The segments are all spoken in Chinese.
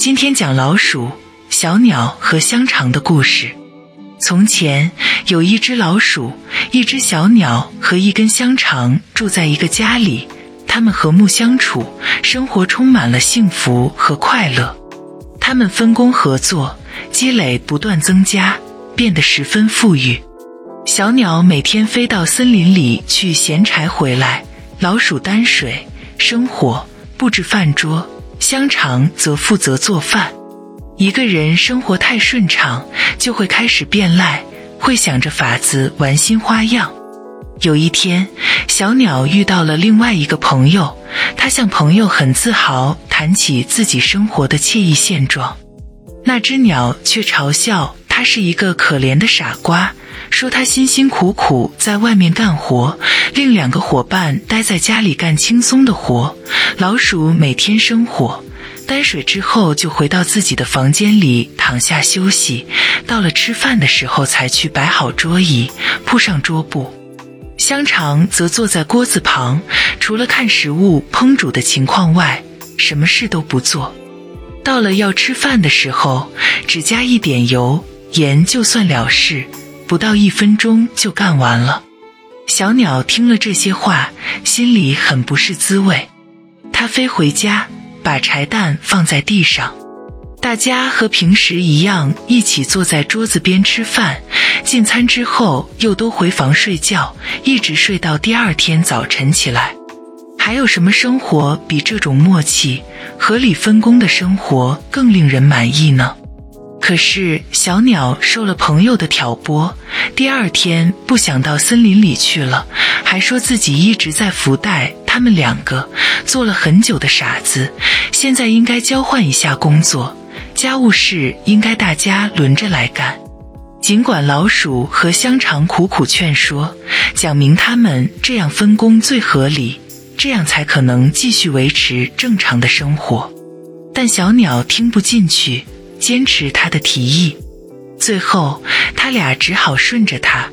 今天讲老鼠、小鸟和香肠的故事。从前有一只老鼠、一只小鸟和一根香肠住在一个家里，他们和睦相处，生活充满了幸福和快乐。他们分工合作，积累不断增加，变得十分富裕。小鸟每天飞到森林里去衔柴回来，老鼠担水、生火、布置饭桌。香肠则负责做饭。一个人生活太顺畅，就会开始变赖，会想着法子玩新花样。有一天，小鸟遇到了另外一个朋友，他向朋友很自豪谈起自己生活的惬意现状。那只鸟却嘲笑他是一个可怜的傻瓜。说他辛辛苦苦在外面干活，另两个伙伴待在家里干轻松的活。老鼠每天生火、担水之后，就回到自己的房间里躺下休息。到了吃饭的时候，才去摆好桌椅，铺上桌布。香肠则坐在锅子旁，除了看食物烹煮的情况外，什么事都不做。到了要吃饭的时候，只加一点油、盐就算了事。不到一分钟就干完了。小鸟听了这些话，心里很不是滋味。它飞回家，把柴蛋放在地上。大家和平时一样，一起坐在桌子边吃饭。进餐之后，又都回房睡觉，一直睡到第二天早晨起来。还有什么生活比这种默契、合理分工的生活更令人满意呢？可是小鸟受了朋友的挑拨，第二天不想到森林里去了，还说自己一直在福袋他们两个，做了很久的傻子，现在应该交换一下工作，家务事应该大家轮着来干。尽管老鼠和香肠苦苦劝说，讲明他们这样分工最合理，这样才可能继续维持正常的生活，但小鸟听不进去。坚持他的提议，最后他俩只好顺着他。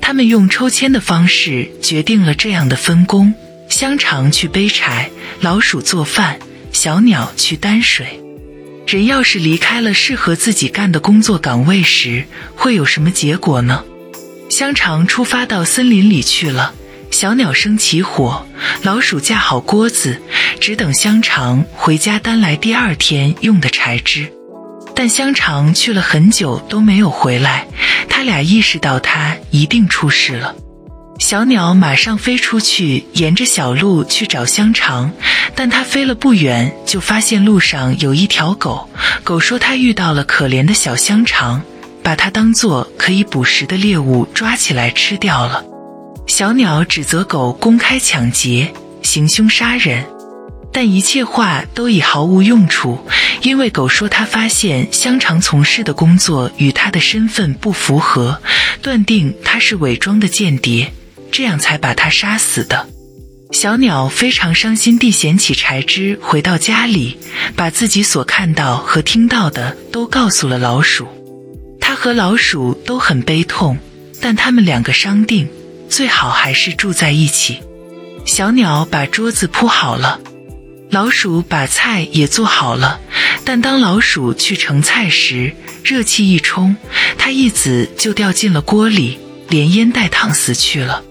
他们用抽签的方式决定了这样的分工：香肠去背柴，老鼠做饭，小鸟去担水。人要是离开了适合自己干的工作岗位时，会有什么结果呢？香肠出发到森林里去了，小鸟生起火，老鼠架好锅子，只等香肠回家担来第二天用的柴枝。但香肠去了很久都没有回来，他俩意识到他一定出事了。小鸟马上飞出去，沿着小路去找香肠，但它飞了不远，就发现路上有一条狗。狗说它遇到了可怜的小香肠，把它当做可以捕食的猎物抓起来吃掉了。小鸟指责狗公开抢劫、行凶杀人。但一切话都已毫无用处，因为狗说他发现香肠从事的工作与他的身份不符合，断定他是伪装的间谍，这样才把他杀死的。小鸟非常伤心地捡起柴枝，回到家里，把自己所看到和听到的都告诉了老鼠。他和老鼠都很悲痛，但他们两个商定，最好还是住在一起。小鸟把桌子铺好了。老鼠把菜也做好了，但当老鼠去盛菜时，热气一冲，它一子就掉进了锅里，连烟带烫死去了。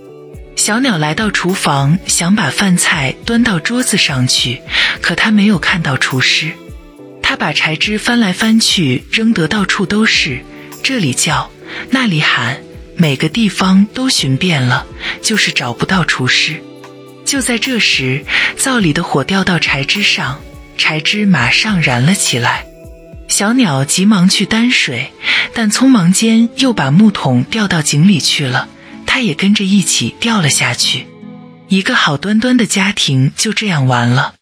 小鸟来到厨房，想把饭菜端到桌子上去，可它没有看到厨师。它把柴枝翻来翻去，扔得到处都是，这里叫，那里喊，每个地方都寻遍了，就是找不到厨师。就在这时，灶里的火掉到柴枝上，柴枝马上燃了起来。小鸟急忙去担水，但匆忙间又把木桶掉到井里去了，它也跟着一起掉了下去。一个好端端的家庭就这样完了。